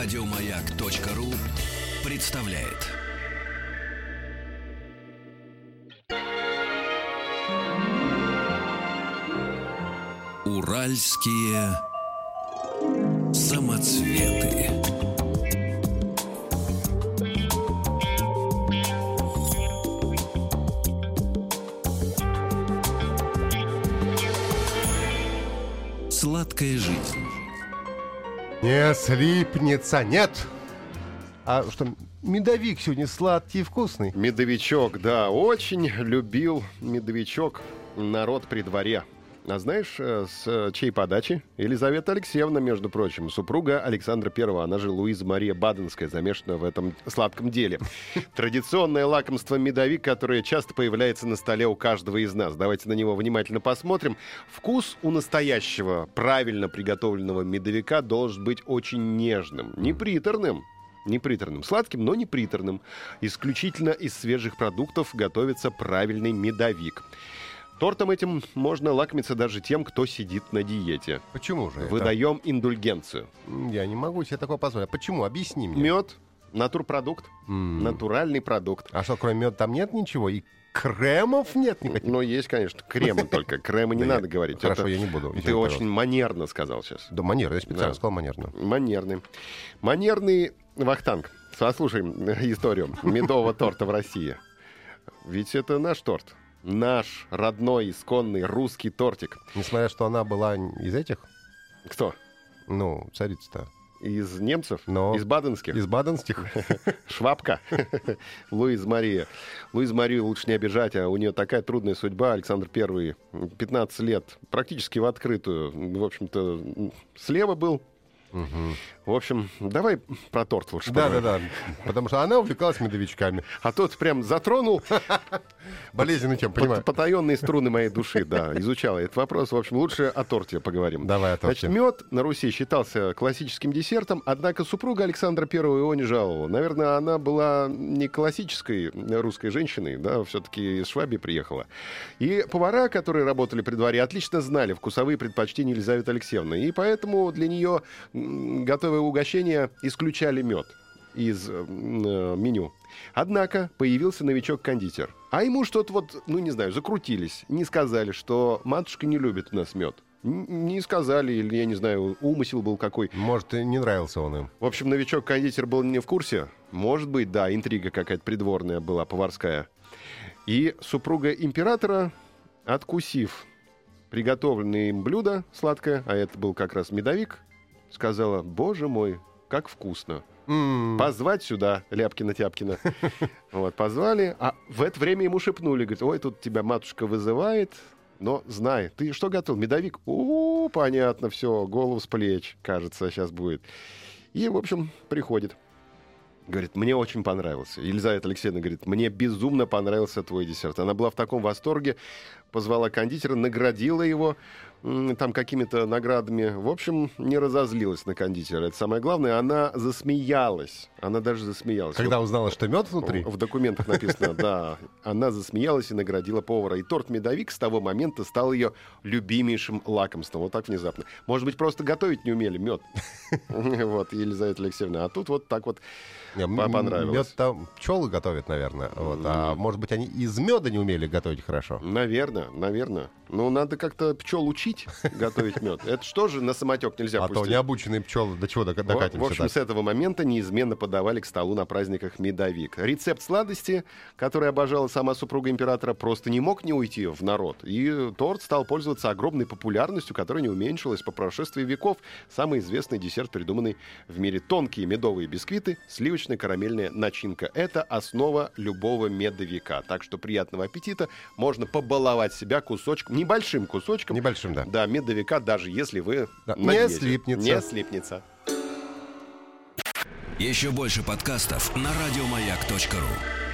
Радиомаяк.ру представляет. Уральские самоцветы. Сладкая жизнь. Не слипнется, нет. А что, медовик сегодня сладкий и вкусный? Медовичок, да, очень любил медовичок народ при дворе. А знаешь, э, с чьей подачи? Елизавета Алексеевна, между прочим, супруга Александра Первого. Она же Луиза Мария Баденская, замешана в этом сладком деле. Традиционное лакомство медовик, которое часто появляется на столе у каждого из нас. Давайте на него внимательно посмотрим. Вкус у настоящего, правильно приготовленного медовика должен быть очень нежным, не приторным. Не приторным. Сладким, но не приторным. Исключительно из свежих продуктов готовится правильный медовик. Тортом этим можно лакомиться даже тем, кто сидит на диете. Почему же? это? Выдаем индульгенцию. М, Я не могу себе такое позволить. А почему? Объясни мне. Мед, натурпродукт, М. натуральный продукт. А что, кроме меда там нет ничего? И кремов нет никаких? Но есть, конечно, крема только. Крема не надо говорить. Хорошо, Это я не буду. Ты очень манерно сказал сейчас. Да, манерно, я специально сказал манерно. Манерный. Манерный Вахтанг. Послушай историю медового торта в России. Ведь это наш торт. Наш родной, исконный русский тортик. Несмотря, что она была из этих, Кто? ну, царица-то, Из немцев? Но- Из баденских? из баденских. Швабка. Луиз Мария. Луиз Марию лучше не обижать, а у нее такая трудная судьба. Александр Первый, 15 лет, практически в открытую. В общем-то, слева был. Мгм. В общем, давай про торт лучше Да, да, поговорим. да. Потому что она увлекалась медовичками. А тот прям затронул Болезненную тем, пот- понимаю. потаенные струны моей души, да, изучал этот вопрос. В общем, лучше о торте поговорим. Давай о торте. Значит, мед на Руси считался классическим десертом, однако супруга Александра Первого его не жаловала. Наверное, она была не классической русской женщиной, да, все-таки из Швабии приехала. И повара, которые работали при дворе, отлично знали вкусовые предпочтения Елизаветы Алексеевны. И поэтому для нее готовые угощения исключали мед из м, э, меню. Однако появился новичок-кондитер. А ему что-то вот, ну не знаю, закрутились. Не сказали, что матушка не любит у нас мед. Не сказали, или, я не знаю, умысел был какой. Может, и не нравился он им. В общем, новичок-кондитер был не в курсе. Может быть, да, интрига какая-то придворная была, поварская. И супруга императора, откусив приготовленное им блюдо сладкое, а это был как раз медовик, сказала, боже мой, как вкусно. М, Позвать сюда Ляпкина-Тяпкина. Вот, позвали, а в это время ему шепнули, говорит, ой, тут тебя матушка вызывает, но знай, ты что готовил? Медовик? О, понятно, все, голову с плеч, кажется, сейчас будет. И, в общем, приходит. Говорит, мне очень понравился. Елизавета Алексеевна говорит, мне безумно понравился твой десерт. Она была в таком восторге, позвала кондитера, наградила его там какими-то наградами. В общем, не разозлилась на кондитера. Это самое главное. Она засмеялась. Она даже засмеялась. Когда узнала, что мед внутри, В документах написано, да. Она засмеялась и наградила повара. И торт медовик с того момента стал ее любимейшим лакомством. Вот так внезапно. Может быть, просто готовить не умели мед. Вот, Елизавета Алексеевна. А тут вот так вот понравилось. Мед там пчелы готовят, наверное. Вот. А может быть, они из меда не умели готовить хорошо? Наверное, наверное. Ну, надо как-то пчел учить готовить мед. Это что же на самотек нельзя А то пустить? необученные пчелы до чего докатимся в общем, так? с этого момента неизменно подавали к столу на праздниках медовик. Рецепт сладости, который обожала сама супруга императора, просто не мог не уйти в народ. И торт стал пользоваться огромной популярностью, которая не уменьшилась по прошествии веков. Самый известный десерт, придуманный в мире. Тонкие медовые бисквиты, сливочная карамельная начинка. Это основа любого медовика. Так что приятного аппетита. Можно побаловать себя кусочком, небольшим кусочком. Небольшим, да. Да, медовика, даже если вы Да, не слипнется. Не слипнется. Еще больше подкастов на радиомаяк.ру.